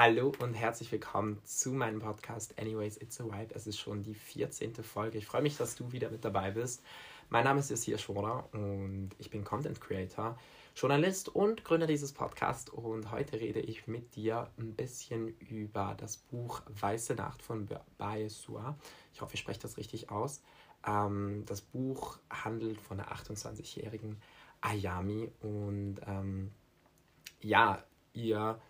Hallo und herzlich willkommen zu meinem Podcast Anyways It's a Vibe. Es ist schon die 14. Folge. Ich freue mich, dass du wieder mit dabei bist. Mein Name ist Yasir Schworer und ich bin Content Creator, Journalist und Gründer dieses Podcasts. Und heute rede ich mit dir ein bisschen über das Buch Weiße Nacht von Bae Sua. Ich hoffe, ich spreche das richtig aus. Ähm, das Buch handelt von der 28-jährigen Ayami und ähm, ja, ihr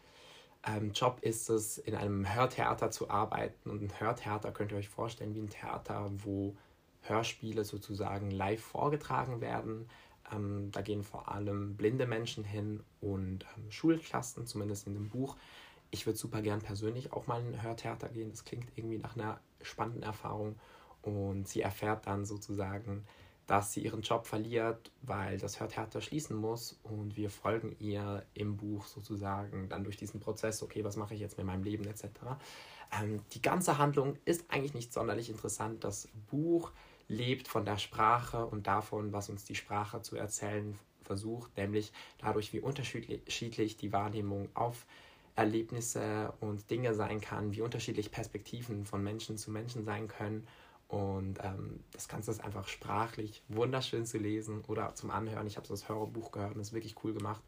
ähm, Job ist es, in einem Hörtheater zu arbeiten. Und ein Hörtheater könnt ihr euch vorstellen wie ein Theater, wo Hörspiele sozusagen live vorgetragen werden. Ähm, da gehen vor allem blinde Menschen hin und ähm, Schulklassen, zumindest in dem Buch. Ich würde super gern persönlich auch mal in ein Hörtheater gehen. Das klingt irgendwie nach einer spannenden Erfahrung. Und sie erfährt dann sozusagen, dass sie ihren Job verliert, weil das Hörtheater schließen muss und wir folgen ihr im Buch sozusagen dann durch diesen Prozess, okay, was mache ich jetzt mit meinem Leben etc. Ähm, die ganze Handlung ist eigentlich nicht sonderlich interessant. Das Buch lebt von der Sprache und davon, was uns die Sprache zu erzählen versucht, nämlich dadurch, wie unterschiedlich die Wahrnehmung auf Erlebnisse und Dinge sein kann, wie unterschiedlich Perspektiven von Menschen zu Menschen sein können und ähm, das Ganze ist einfach sprachlich wunderschön zu lesen oder zum Anhören. Ich habe so das Hörbuch gehört und es ist wirklich cool gemacht.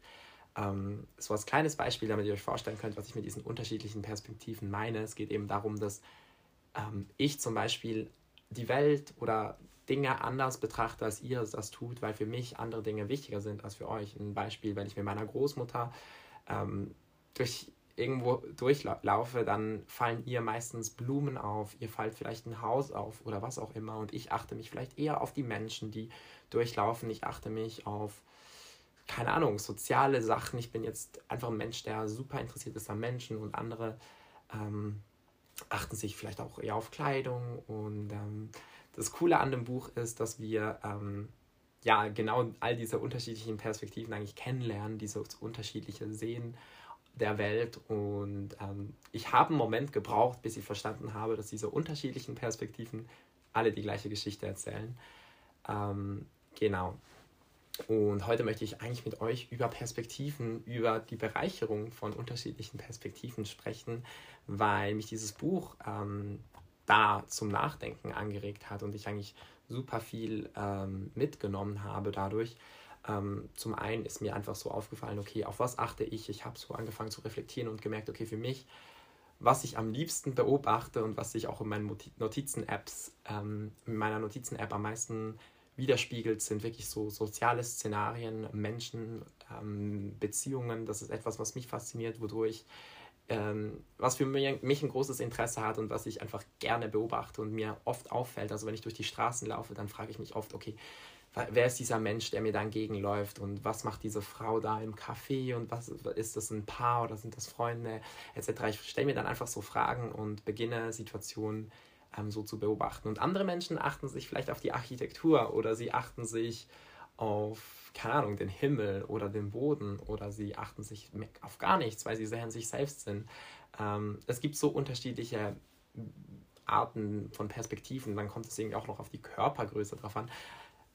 Ähm, so als kleines Beispiel, damit ihr euch vorstellen könnt, was ich mit diesen unterschiedlichen Perspektiven meine. Es geht eben darum, dass ähm, ich zum Beispiel die Welt oder Dinge anders betrachte, als ihr das tut, weil für mich andere Dinge wichtiger sind als für euch. Ein Beispiel, wenn ich mit meiner Großmutter ähm, durch irgendwo durchlaufe, dann fallen ihr meistens Blumen auf, ihr fällt vielleicht ein Haus auf oder was auch immer und ich achte mich vielleicht eher auf die Menschen, die durchlaufen. Ich achte mich auf, keine Ahnung, soziale Sachen. Ich bin jetzt einfach ein Mensch, der super interessiert ist an Menschen und andere ähm, achten sich vielleicht auch eher auf Kleidung und ähm, das Coole an dem Buch ist, dass wir ähm, ja genau all diese unterschiedlichen Perspektiven eigentlich kennenlernen, diese unterschiedliche Sehen der Welt. Und ähm, ich habe einen Moment gebraucht, bis ich verstanden habe, dass diese unterschiedlichen Perspektiven alle die gleiche Geschichte erzählen. Ähm, genau. Und heute möchte ich eigentlich mit euch über Perspektiven, über die Bereicherung von unterschiedlichen Perspektiven sprechen, weil mich dieses Buch ähm, da zum Nachdenken angeregt hat und ich eigentlich super viel ähm, mitgenommen habe dadurch. Ähm, zum einen ist mir einfach so aufgefallen, okay, auf was achte ich? Ich habe so angefangen zu reflektieren und gemerkt, okay, für mich, was ich am liebsten beobachte und was sich auch in meinen Notizen-Apps, ähm, in meiner Notizen-App am meisten widerspiegelt, sind wirklich so soziale Szenarien, Menschen, ähm, Beziehungen. Das ist etwas, was mich fasziniert, wodurch ähm, was für mich, mich ein großes Interesse hat und was ich einfach gerne beobachte und mir oft auffällt. Also wenn ich durch die Straßen laufe, dann frage ich mich oft, okay, wer ist dieser Mensch, der mir da entgegenläuft und was macht diese Frau da im Café und was ist das ein Paar oder sind das Freunde etc. Ich stelle mir dann einfach so Fragen und beginne Situationen ähm, so zu beobachten. Und andere Menschen achten sich vielleicht auf die Architektur oder sie achten sich auf, keine Ahnung, den Himmel oder den Boden oder sie achten sich auf gar nichts, weil sie sehr in sich selbst sind. Ähm, es gibt so unterschiedliche Arten von Perspektiven, dann kommt es irgendwie auch noch auf die Körpergröße drauf an.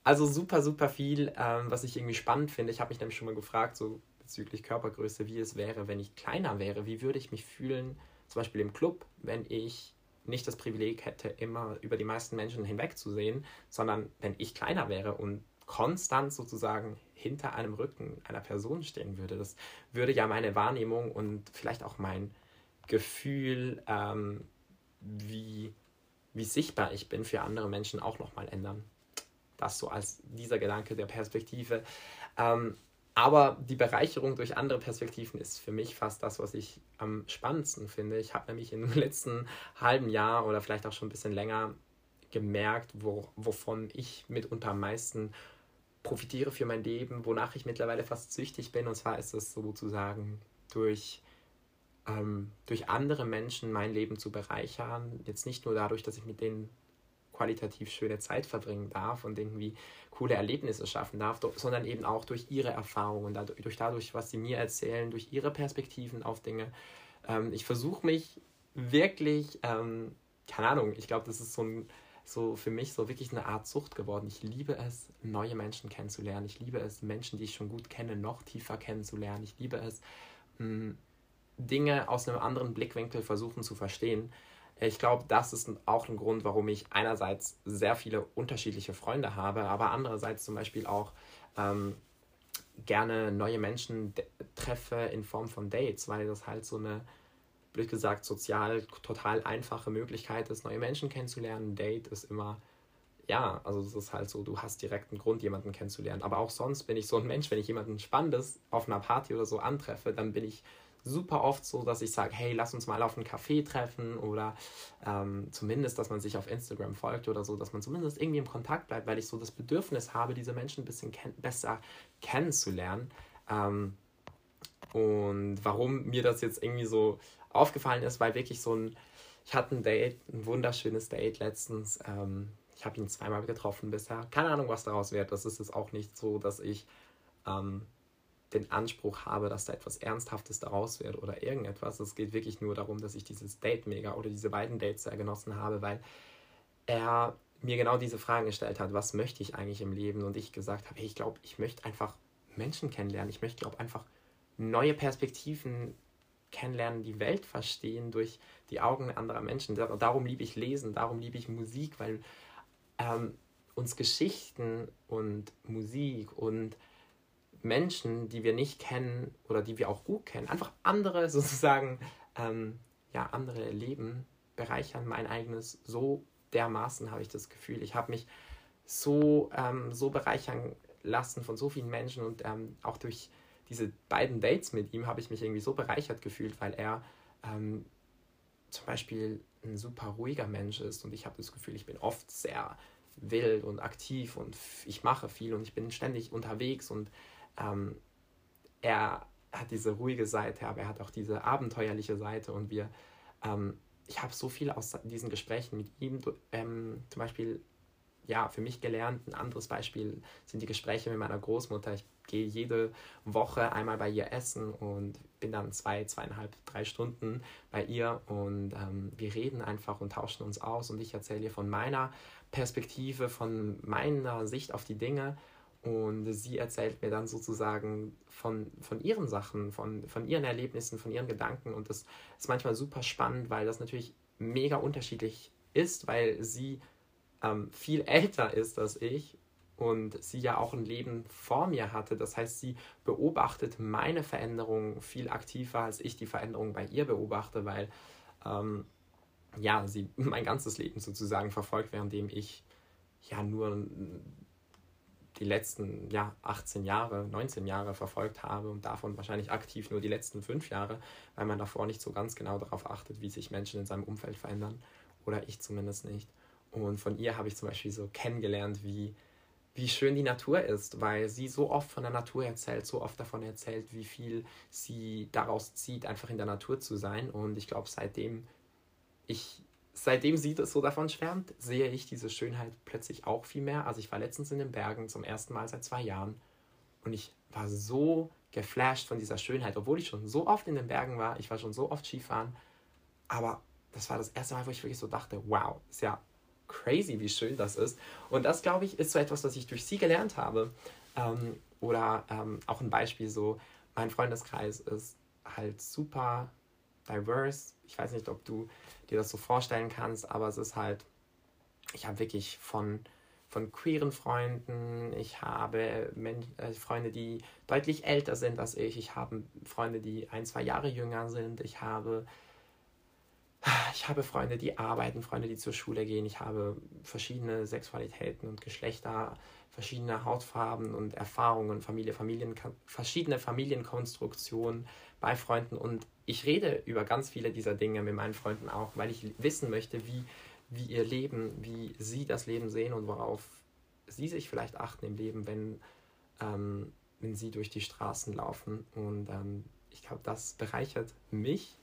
Also super, super viel, ähm, was ich irgendwie spannend finde. Ich habe mich nämlich schon mal gefragt, so bezüglich Körpergröße, wie es wäre, wenn ich kleiner wäre. Wie würde ich mich fühlen, zum Beispiel im Club, wenn ich nicht das Privileg hätte, immer über die meisten Menschen hinwegzusehen, sondern wenn ich kleiner wäre und konstant sozusagen hinter einem Rücken einer Person stehen würde. Das würde ja meine Wahrnehmung und vielleicht auch mein Gefühl, ähm, wie, wie sichtbar ich bin für andere Menschen auch nochmal ändern. Das so als dieser Gedanke der Perspektive. Ähm, aber die Bereicherung durch andere Perspektiven ist für mich fast das, was ich am spannendsten finde. Ich habe nämlich im letzten halben Jahr oder vielleicht auch schon ein bisschen länger gemerkt, wo, wovon ich mitunter am meisten profitiere für mein Leben, wonach ich mittlerweile fast süchtig bin. Und zwar ist es sozusagen durch, ähm, durch andere Menschen mein Leben zu bereichern. Jetzt nicht nur dadurch, dass ich mit denen qualitativ schöne Zeit verbringen darf und irgendwie coole Erlebnisse schaffen darf, sondern eben auch durch ihre Erfahrungen, dadurch, dadurch was sie mir erzählen, durch ihre Perspektiven auf Dinge. Ähm, ich versuche mich wirklich, ähm, keine Ahnung, ich glaube, das ist so, ein, so für mich so wirklich eine Art Sucht geworden. Ich liebe es, neue Menschen kennenzulernen. Ich liebe es, Menschen, die ich schon gut kenne, noch tiefer kennenzulernen. Ich liebe es, mh, Dinge aus einem anderen Blickwinkel versuchen zu verstehen. Ich glaube, das ist auch ein Grund, warum ich einerseits sehr viele unterschiedliche Freunde habe, aber andererseits zum Beispiel auch ähm, gerne neue Menschen treffe in Form von Dates, weil das halt so eine, blöd gesagt, sozial total einfache Möglichkeit ist, neue Menschen kennenzulernen. Date ist immer, ja, also es ist halt so, du hast direkt einen Grund, jemanden kennenzulernen. Aber auch sonst bin ich so ein Mensch, wenn ich jemanden Spannendes auf einer Party oder so antreffe, dann bin ich super oft so, dass ich sage, hey, lass uns mal auf einen Café treffen oder ähm, zumindest, dass man sich auf Instagram folgt oder so, dass man zumindest irgendwie im Kontakt bleibt, weil ich so das Bedürfnis habe, diese Menschen ein bisschen ken besser kennenzulernen. Ähm, und warum mir das jetzt irgendwie so aufgefallen ist, weil wirklich so ein, ich hatte ein Date, ein wunderschönes Date letztens. Ähm, ich habe ihn zweimal getroffen bisher. Keine Ahnung, was daraus wird. Das ist es auch nicht so, dass ich ähm, den Anspruch habe, dass da etwas Ernsthaftes daraus wird oder irgendetwas. Es geht wirklich nur darum, dass ich dieses Date mega oder diese beiden Dates sehr genossen habe, weil er mir genau diese Fragen gestellt hat, was möchte ich eigentlich im Leben? Und ich gesagt habe, hey, ich glaube, ich möchte einfach Menschen kennenlernen. Ich möchte, glaube einfach neue Perspektiven kennenlernen, die Welt verstehen durch die Augen anderer Menschen. Darum liebe ich Lesen, darum liebe ich Musik, weil ähm, uns Geschichten und Musik und Menschen, die wir nicht kennen oder die wir auch gut kennen, einfach andere sozusagen, ähm, ja, andere Leben bereichern mein eigenes so dermaßen, habe ich das Gefühl. Ich habe mich so, ähm, so bereichern lassen von so vielen Menschen und ähm, auch durch diese beiden Dates mit ihm habe ich mich irgendwie so bereichert gefühlt, weil er ähm, zum Beispiel ein super ruhiger Mensch ist und ich habe das Gefühl, ich bin oft sehr wild und aktiv und ich mache viel und ich bin ständig unterwegs und ähm, er hat diese ruhige Seite, aber er hat auch diese abenteuerliche Seite und wir, ähm, ich habe so viel aus diesen Gesprächen mit ihm, ähm, zum Beispiel, ja, für mich gelernt. Ein anderes Beispiel sind die Gespräche mit meiner Großmutter. Ich gehe jede Woche einmal bei ihr essen und bin dann zwei, zweieinhalb, drei Stunden bei ihr und ähm, wir reden einfach und tauschen uns aus und ich erzähle ihr von meiner Perspektive, von meiner Sicht auf die Dinge und sie erzählt mir dann sozusagen von, von ihren Sachen, von, von ihren Erlebnissen, von ihren Gedanken. Und das ist manchmal super spannend, weil das natürlich mega unterschiedlich ist, weil sie ähm, viel älter ist als ich und sie ja auch ein Leben vor mir hatte. Das heißt, sie beobachtet meine Veränderung viel aktiver, als ich die Veränderung bei ihr beobachte, weil ähm, ja, sie mein ganzes Leben sozusagen verfolgt, währenddem ich ja nur die letzten ja, 18 Jahre, 19 Jahre verfolgt habe und davon wahrscheinlich aktiv nur die letzten fünf Jahre, weil man davor nicht so ganz genau darauf achtet, wie sich Menschen in seinem Umfeld verändern. Oder ich zumindest nicht. Und von ihr habe ich zum Beispiel so kennengelernt, wie, wie schön die Natur ist, weil sie so oft von der Natur erzählt, so oft davon erzählt, wie viel sie daraus zieht, einfach in der Natur zu sein. Und ich glaube, seitdem ich seitdem sie das so davon schwärmt, sehe ich diese Schönheit plötzlich auch viel mehr. Also ich war letztens in den Bergen zum ersten Mal seit zwei Jahren und ich war so geflasht von dieser Schönheit, obwohl ich schon so oft in den Bergen war, ich war schon so oft Skifahren, aber das war das erste Mal, wo ich wirklich so dachte, wow, ist ja crazy, wie schön das ist. Und das, glaube ich, ist so etwas, was ich durch sie gelernt habe. Ähm, oder ähm, auch ein Beispiel so, mein Freundeskreis ist halt super diverse. Ich weiß nicht, ob du dir das so vorstellen kannst, aber es ist halt, ich habe wirklich von, von queeren Freunden, ich habe Men äh, Freunde, die deutlich älter sind als ich, ich habe Freunde, die ein, zwei Jahre jünger sind, ich habe ich habe Freunde, die arbeiten, Freunde, die zur Schule gehen. Ich habe verschiedene Sexualitäten und Geschlechter, verschiedene Hautfarben und Erfahrungen, Familie, Familien, verschiedene Familienkonstruktionen bei Freunden. Und ich rede über ganz viele dieser Dinge mit meinen Freunden auch, weil ich wissen möchte, wie, wie ihr Leben, wie sie das Leben sehen und worauf sie sich vielleicht achten im Leben, wenn, ähm, wenn sie durch die Straßen laufen. Und ähm, ich glaube, das bereichert mich,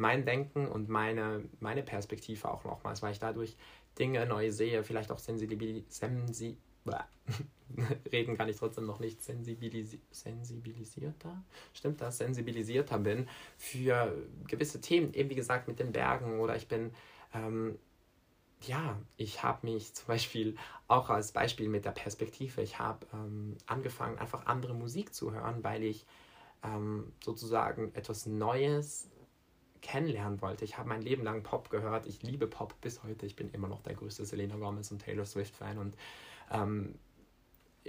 mein Denken und meine, meine Perspektive auch nochmals, weil ich dadurch Dinge neu sehe, vielleicht auch sensibil, sensi reden kann ich trotzdem noch nicht sensibilisi sensibilisierter, stimmt das, sensibilisierter bin für gewisse Themen, eben wie gesagt mit den Bergen oder ich bin, ähm, ja, ich habe mich zum Beispiel auch als Beispiel mit der Perspektive, ich habe ähm, angefangen, einfach andere Musik zu hören, weil ich ähm, sozusagen etwas Neues kennenlernen wollte. Ich habe mein Leben lang Pop gehört. Ich liebe Pop bis heute. Ich bin immer noch der größte Selena Gomez und Taylor Swift-Fan und ähm,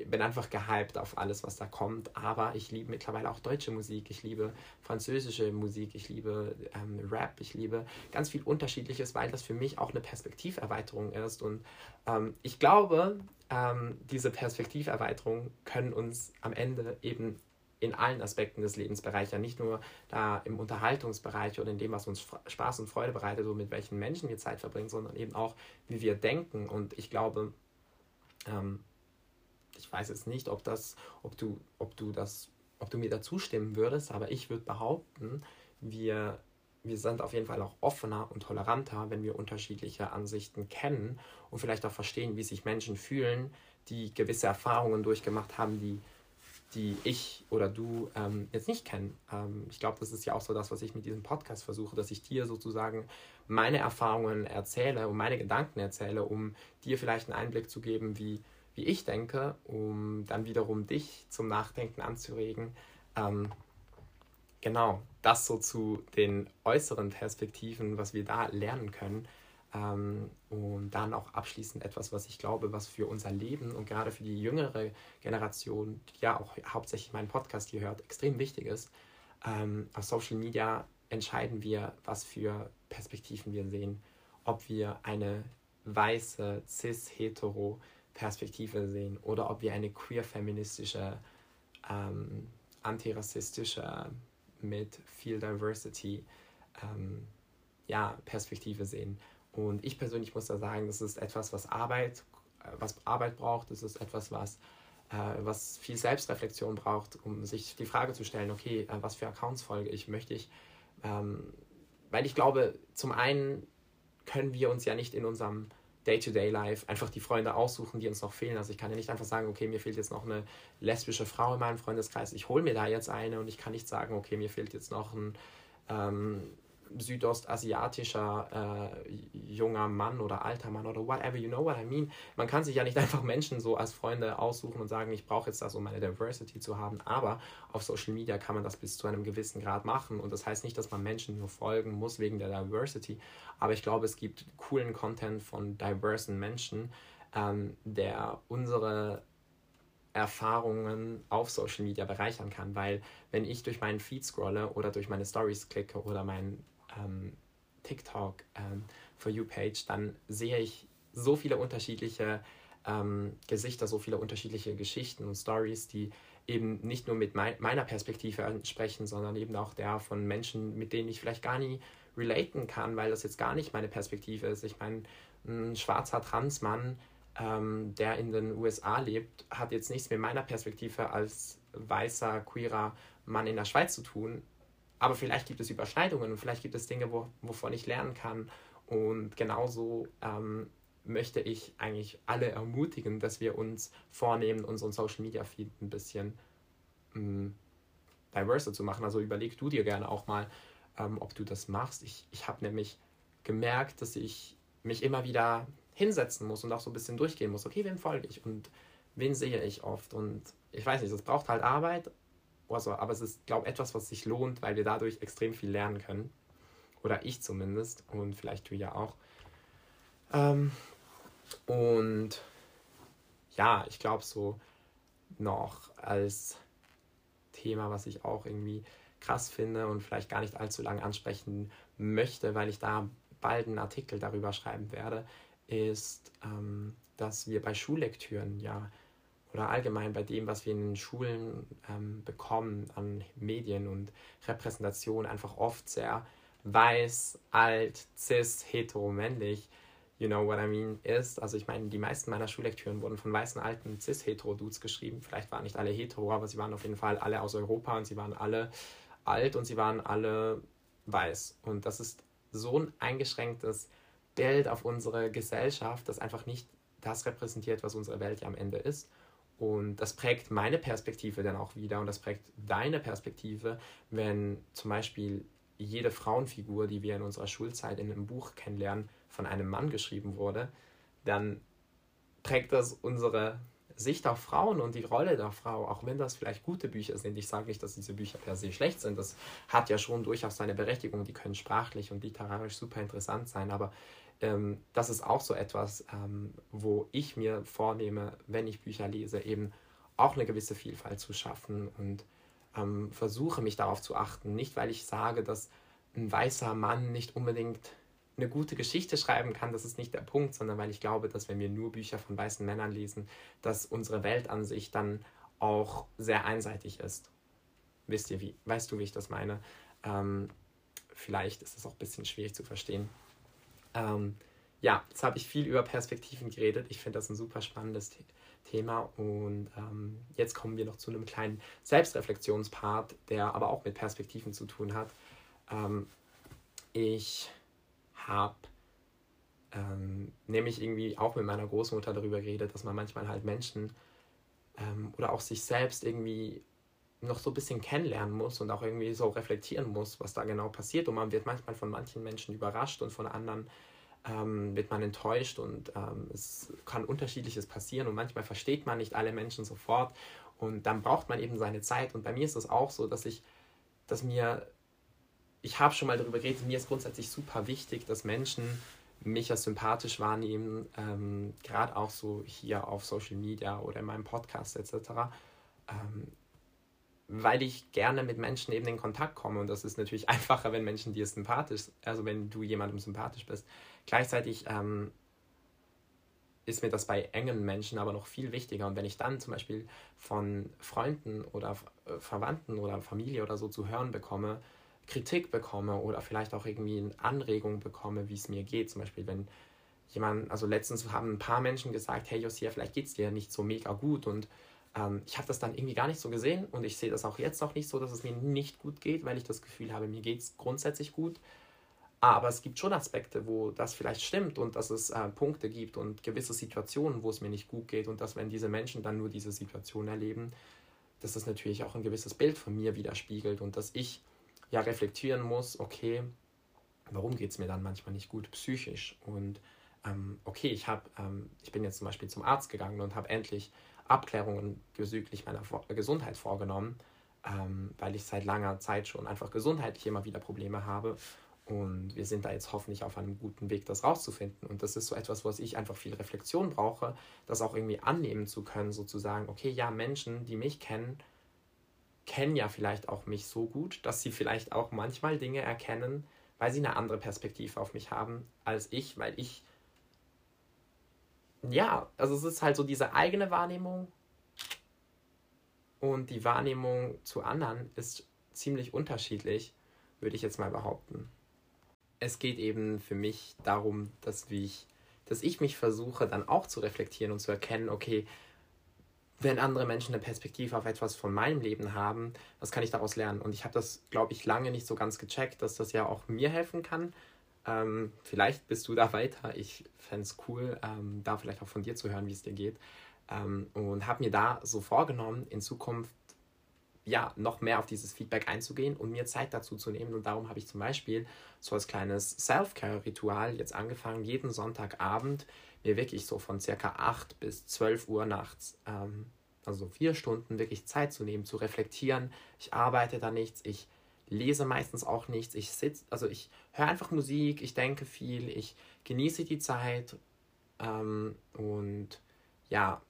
bin einfach gehypt auf alles, was da kommt. Aber ich liebe mittlerweile auch deutsche Musik. Ich liebe französische Musik. Ich liebe ähm, Rap. Ich liebe ganz viel Unterschiedliches, weil das für mich auch eine Perspektiverweiterung ist. Und ähm, ich glaube, ähm, diese Perspektiverweiterung können uns am Ende eben in allen Aspekten des Lebens bereichern. Nicht nur da im Unterhaltungsbereich oder in dem, was uns Spaß und Freude bereitet, so mit welchen Menschen wir Zeit verbringen, sondern eben auch, wie wir denken. Und ich glaube, ähm, ich weiß jetzt nicht, ob das, ob du, ob du das, ob du mir da zustimmen würdest, aber ich würde behaupten, wir, wir sind auf jeden Fall auch offener und toleranter, wenn wir unterschiedliche Ansichten kennen und vielleicht auch verstehen, wie sich Menschen fühlen, die gewisse Erfahrungen durchgemacht haben, die, die ich oder du ähm, jetzt nicht kennen. Ähm, ich glaube, das ist ja auch so das, was ich mit diesem Podcast versuche, dass ich dir sozusagen meine Erfahrungen erzähle und meine Gedanken erzähle, um dir vielleicht einen Einblick zu geben, wie wie ich denke, um dann wiederum dich zum Nachdenken anzuregen. Ähm, genau, das so zu den äußeren Perspektiven, was wir da lernen können. Ähm, und dann auch abschließend etwas, was ich glaube, was für unser Leben und gerade für die jüngere Generation, die ja auch hauptsächlich meinen Podcast hier hört, extrem wichtig ist. Ähm, auf Social Media entscheiden wir, was für Perspektiven wir sehen. Ob wir eine weiße, cis-hetero Perspektive sehen oder ob wir eine queer-feministische, ähm, antirassistische, mit viel Diversity ähm, ja, Perspektive sehen. Und ich persönlich muss da sagen, das ist etwas, was Arbeit, äh, was Arbeit braucht, das ist etwas, was, äh, was viel Selbstreflexion braucht, um sich die Frage zu stellen, okay, äh, was für Accounts folge ich, möchte ich, ähm, weil ich glaube, zum einen können wir uns ja nicht in unserem Day-to-Day-Life einfach die Freunde aussuchen, die uns noch fehlen. Also ich kann ja nicht einfach sagen, okay, mir fehlt jetzt noch eine lesbische Frau in meinem Freundeskreis, ich hole mir da jetzt eine und ich kann nicht sagen, okay, mir fehlt jetzt noch ein ähm, südostasiatischer äh, junger Mann oder alter Mann oder whatever, you know what I mean. Man kann sich ja nicht einfach Menschen so als Freunde aussuchen und sagen, ich brauche jetzt das, um meine Diversity zu haben, aber auf Social Media kann man das bis zu einem gewissen Grad machen. Und das heißt nicht, dass man Menschen nur folgen muss wegen der Diversity, aber ich glaube, es gibt coolen Content von diversen Menschen, ähm, der unsere Erfahrungen auf Social Media bereichern kann, weil wenn ich durch meinen Feed scrolle oder durch meine Stories klicke oder meinen ähm, TikTok ähm, For You Page, dann sehe ich so viele unterschiedliche ähm, Gesichter, so viele unterschiedliche Geschichten und Stories, die eben nicht nur mit mein, meiner Perspektive entsprechen, sondern eben auch der von Menschen, mit denen ich vielleicht gar nie relaten kann, weil das jetzt gar nicht meine Perspektive ist. Ich meine, ein schwarzer Transmann, ähm, der in den USA lebt, hat jetzt nichts mit meiner Perspektive als weißer, queerer Mann in der Schweiz zu tun. Aber vielleicht gibt es Überschneidungen und vielleicht gibt es Dinge, wo, wovon ich lernen kann. Und genauso ähm, möchte ich eigentlich alle ermutigen, dass wir uns vornehmen, unseren Social Media Feed ein bisschen ähm, diverser zu machen. Also überleg du dir gerne auch mal, ähm, ob du das machst. Ich, ich habe nämlich gemerkt, dass ich mich immer wieder hinsetzen muss und auch so ein bisschen durchgehen muss. Okay, wem folge ich und wen sehe ich oft? Und ich weiß nicht, es braucht halt Arbeit, also, aber es ist, glaube ich, etwas, was sich lohnt, weil wir dadurch extrem viel lernen können. Oder ich zumindest und vielleicht du ja auch. Ähm, und ja, ich glaube so noch als Thema, was ich auch irgendwie krass finde und vielleicht gar nicht allzu lange ansprechen möchte, weil ich da bald einen Artikel darüber schreiben werde, ist, ähm, dass wir bei Schullektüren ja oder allgemein bei dem, was wir in den Schulen ähm, bekommen an Medien und Repräsentation, einfach oft sehr weiß, alt, cis, hetero, männlich, you know what I mean, ist. Also ich meine, die meisten meiner Schullektüren wurden von weißen, alten, cis, hetero Dudes geschrieben. Vielleicht waren nicht alle hetero, aber sie waren auf jeden Fall alle aus Europa und sie waren alle alt und sie waren alle weiß. Und das ist so ein eingeschränktes Bild auf unsere Gesellschaft, das einfach nicht das repräsentiert, was unsere Welt ja am Ende ist. Und das prägt meine Perspektive dann auch wieder und das prägt deine Perspektive, wenn zum Beispiel jede Frauenfigur, die wir in unserer Schulzeit in einem Buch kennenlernen, von einem Mann geschrieben wurde, dann prägt das unsere Sicht auf Frauen und die Rolle der Frau, auch wenn das vielleicht gute Bücher sind, ich sage nicht, dass diese Bücher per se schlecht sind, das hat ja schon durchaus seine Berechtigung, die können sprachlich und literarisch super interessant sein, aber ähm, das ist auch so etwas, ähm, wo ich mir vornehme, wenn ich Bücher lese, eben auch eine gewisse Vielfalt zu schaffen und ähm, versuche mich darauf zu achten. Nicht, weil ich sage, dass ein weißer Mann nicht unbedingt eine gute Geschichte schreiben kann, das ist nicht der Punkt, sondern weil ich glaube, dass wenn wir nur Bücher von weißen Männern lesen, dass unsere Weltansicht dann auch sehr einseitig ist. Wisst ihr wie? Weißt du, wie ich das meine? Ähm, vielleicht ist es auch ein bisschen schwierig zu verstehen. Ähm, ja, jetzt habe ich viel über Perspektiven geredet. Ich finde das ein super spannendes The Thema. Und ähm, jetzt kommen wir noch zu einem kleinen Selbstreflexionspart, der aber auch mit Perspektiven zu tun hat. Ähm, ich habe ähm, nämlich irgendwie auch mit meiner Großmutter darüber geredet, dass man manchmal halt Menschen ähm, oder auch sich selbst irgendwie noch so ein bisschen kennenlernen muss und auch irgendwie so reflektieren muss, was da genau passiert. Und man wird manchmal von manchen Menschen überrascht und von anderen ähm, wird man enttäuscht und ähm, es kann unterschiedliches passieren und manchmal versteht man nicht alle Menschen sofort und dann braucht man eben seine Zeit. Und bei mir ist es auch so, dass ich, dass mir, ich habe schon mal darüber geredet, mir ist grundsätzlich super wichtig, dass Menschen mich als sympathisch wahrnehmen, ähm, gerade auch so hier auf Social Media oder in meinem Podcast etc. weil ich gerne mit Menschen eben in Kontakt komme. Und das ist natürlich einfacher, wenn Menschen dir sympathisch, also wenn du jemandem sympathisch bist. Gleichzeitig ähm, ist mir das bei engen Menschen aber noch viel wichtiger. Und wenn ich dann zum Beispiel von Freunden oder äh, Verwandten oder Familie oder so zu hören bekomme, Kritik bekomme oder vielleicht auch irgendwie eine Anregung bekomme, wie es mir geht, zum Beispiel wenn jemand, also letztens haben ein paar Menschen gesagt, hey Josia, vielleicht geht es dir nicht so mega gut. Und ähm, ich habe das dann irgendwie gar nicht so gesehen und ich sehe das auch jetzt noch nicht so, dass es mir nicht gut geht, weil ich das Gefühl habe, mir geht es grundsätzlich gut. Aber es gibt schon Aspekte, wo das vielleicht stimmt und dass es äh, Punkte gibt und gewisse Situationen, wo es mir nicht gut geht und dass wenn diese Menschen dann nur diese Situation erleben, dass das natürlich auch ein gewisses Bild von mir widerspiegelt und dass ich ja reflektieren muss, okay, warum geht es mir dann manchmal nicht gut psychisch und ähm, okay, ich, hab, ähm, ich bin jetzt zum Beispiel zum Arzt gegangen und habe endlich Abklärungen bezüglich meiner Gesundheit vorgenommen, ähm, weil ich seit langer Zeit schon einfach gesundheitlich immer wieder Probleme habe. Und wir sind da jetzt hoffentlich auf einem guten Weg, das rauszufinden. Und das ist so etwas, was ich einfach viel Reflexion brauche, das auch irgendwie annehmen zu können, sozusagen, okay, ja, Menschen, die mich kennen, kennen ja vielleicht auch mich so gut, dass sie vielleicht auch manchmal Dinge erkennen, weil sie eine andere Perspektive auf mich haben als ich, weil ich ja, also es ist halt so diese eigene Wahrnehmung und die Wahrnehmung zu anderen ist ziemlich unterschiedlich, würde ich jetzt mal behaupten. Es geht eben für mich darum, dass, ich, dass ich mich versuche, dann auch zu reflektieren und zu erkennen, okay, wenn andere Menschen eine Perspektive auf etwas von meinem Leben haben, was kann ich daraus lernen? Und ich habe das, glaube ich, lange nicht so ganz gecheckt, dass das ja auch mir helfen kann, ähm, vielleicht bist du da weiter. Ich fände es cool, ähm, da vielleicht auch von dir zu hören, wie es dir geht. Ähm, und habe mir da so vorgenommen, in Zukunft ja noch mehr auf dieses Feedback einzugehen und mir Zeit dazu zu nehmen. Und darum habe ich zum Beispiel so als kleines Self-Care-Ritual jetzt angefangen, jeden Sonntagabend mir wirklich so von circa 8 bis 12 Uhr nachts, ähm, also vier Stunden, wirklich Zeit zu nehmen, zu reflektieren. Ich arbeite da nichts, ich lese meistens auch nichts. Ich sitze, also ich höre einfach Musik, ich denke viel, ich genieße die Zeit ähm, und ja,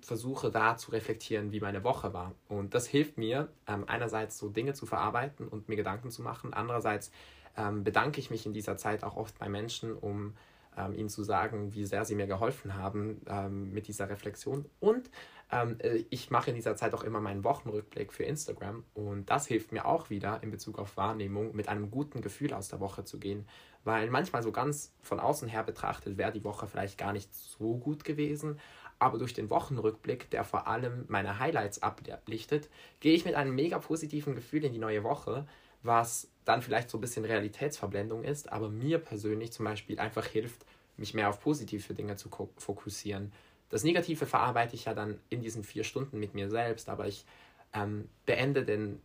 versuche da zu reflektieren, wie meine Woche war. Und das hilft mir, ähm, einerseits so Dinge zu verarbeiten und mir Gedanken zu machen. Andererseits ähm, bedanke ich mich in dieser Zeit auch oft bei Menschen, um ähm, ihnen zu sagen, wie sehr sie mir geholfen haben ähm, mit dieser Reflexion. Und ähm, äh, ich mache in dieser Zeit auch immer meinen Wochenrückblick für Instagram und das hilft mir auch wieder in Bezug auf Wahrnehmung, mit einem guten Gefühl aus der Woche zu gehen. Weil manchmal so ganz von außen her betrachtet wäre die Woche vielleicht gar nicht so gut gewesen, aber durch den Wochenrückblick, der vor allem meine Highlights ablichtet, gehe ich mit einem mega positiven Gefühl in die neue Woche, was dann vielleicht so ein bisschen Realitätsverblendung ist, aber mir persönlich zum Beispiel einfach hilft, mich mehr auf positive Dinge zu fokussieren. Das Negative verarbeite ich ja dann in diesen vier Stunden mit mir selbst, aber ich ähm, beende den,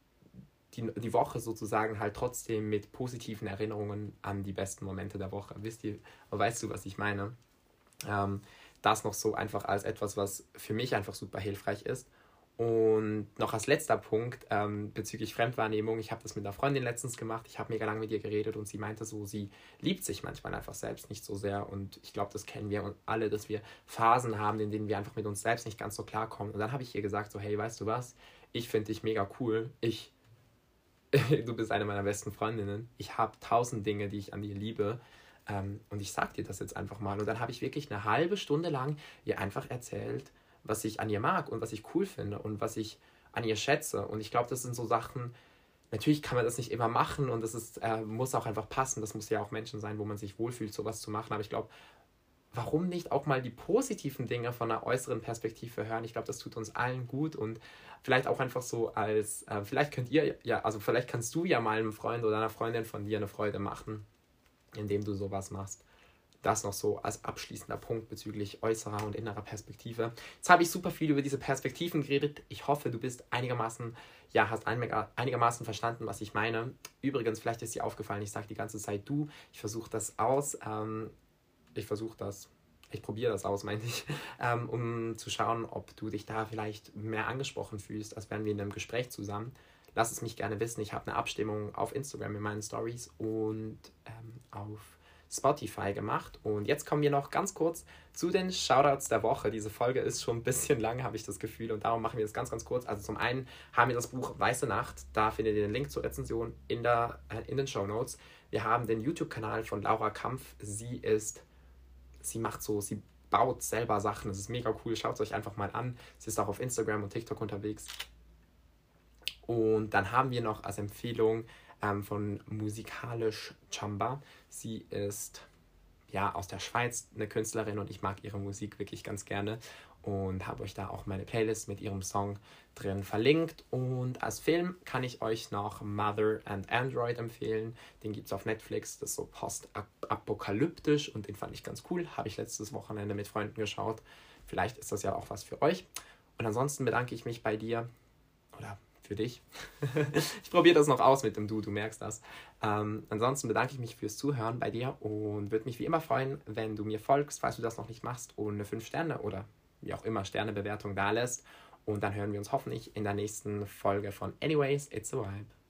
die, die Woche sozusagen halt trotzdem mit positiven Erinnerungen an die besten Momente der Woche. Wisst ihr, weißt du, was ich meine? Ähm, das noch so einfach als etwas, was für mich einfach super hilfreich ist. Und noch als letzter Punkt ähm, bezüglich Fremdwahrnehmung. Ich habe das mit einer Freundin letztens gemacht. Ich habe mega lange mit ihr geredet und sie meinte so, sie liebt sich manchmal einfach selbst nicht so sehr. Und ich glaube, das kennen wir alle, dass wir Phasen haben, in denen wir einfach mit uns selbst nicht ganz so klarkommen. Und dann habe ich ihr gesagt so, hey, weißt du was? Ich finde dich mega cool. Ich, du bist eine meiner besten Freundinnen. Ich habe tausend Dinge, die ich an dir liebe. Ähm, und ich sag dir das jetzt einfach mal. Und dann habe ich wirklich eine halbe Stunde lang ihr einfach erzählt, was ich an ihr mag und was ich cool finde und was ich an ihr schätze. Und ich glaube, das sind so Sachen, natürlich kann man das nicht immer machen und das ist, äh, muss auch einfach passen. Das muss ja auch Menschen sein, wo man sich wohlfühlt, sowas zu machen. Aber ich glaube, warum nicht auch mal die positiven Dinge von einer äußeren Perspektive hören? Ich glaube, das tut uns allen gut und vielleicht auch einfach so als, äh, vielleicht könnt ihr ja, also vielleicht kannst du ja mal einem Freund oder einer Freundin von dir eine Freude machen, indem du sowas machst. Das noch so als abschließender Punkt bezüglich äußerer und innerer Perspektive. Jetzt habe ich super viel über diese Perspektiven geredet. Ich hoffe, du bist einigermaßen, ja, hast einigermaßen verstanden, was ich meine. Übrigens, vielleicht ist dir aufgefallen, ich sage die ganze Zeit du. Ich versuche das aus. Ähm, ich versuche das ich probiere das aus, meine ich, ähm, um zu schauen, ob du dich da vielleicht mehr angesprochen fühlst, als wären wir in einem Gespräch zusammen. Lass es mich gerne wissen. Ich habe eine Abstimmung auf Instagram in meinen Stories und ähm, auf Spotify gemacht. Und jetzt kommen wir noch ganz kurz zu den Shoutouts der Woche. Diese Folge ist schon ein bisschen lang, habe ich das Gefühl, und darum machen wir das ganz, ganz kurz. Also zum einen haben wir das Buch Weiße Nacht. Da findet ihr den Link zur Rezension in, der, äh, in den Show Notes. Wir haben den YouTube-Kanal von Laura Kampf. Sie ist, sie macht so, sie baut selber Sachen. Das ist mega cool. Schaut es euch einfach mal an. Sie ist auch auf Instagram und TikTok unterwegs. Und dann haben wir noch als Empfehlung ähm, von Musikalisch Chamba. Sie ist ja aus der Schweiz eine Künstlerin und ich mag ihre Musik wirklich ganz gerne und habe euch da auch meine Playlist mit ihrem Song drin verlinkt. Und als Film kann ich euch noch Mother and Android empfehlen. Den gibt es auf Netflix. Das ist so postapokalyptisch und den fand ich ganz cool. Habe ich letztes Wochenende mit Freunden geschaut. Vielleicht ist das ja auch was für euch. Und ansonsten bedanke ich mich bei dir oder für dich. ich probiere das noch aus mit dem Du, du merkst das. Ähm, ansonsten bedanke ich mich fürs Zuhören bei dir und würde mich wie immer freuen, wenn du mir folgst, falls du das noch nicht machst und eine 5 Sterne oder wie auch immer Sternebewertung da lässt. Und dann hören wir uns hoffentlich in der nächsten Folge von Anyways, It's a Vibe.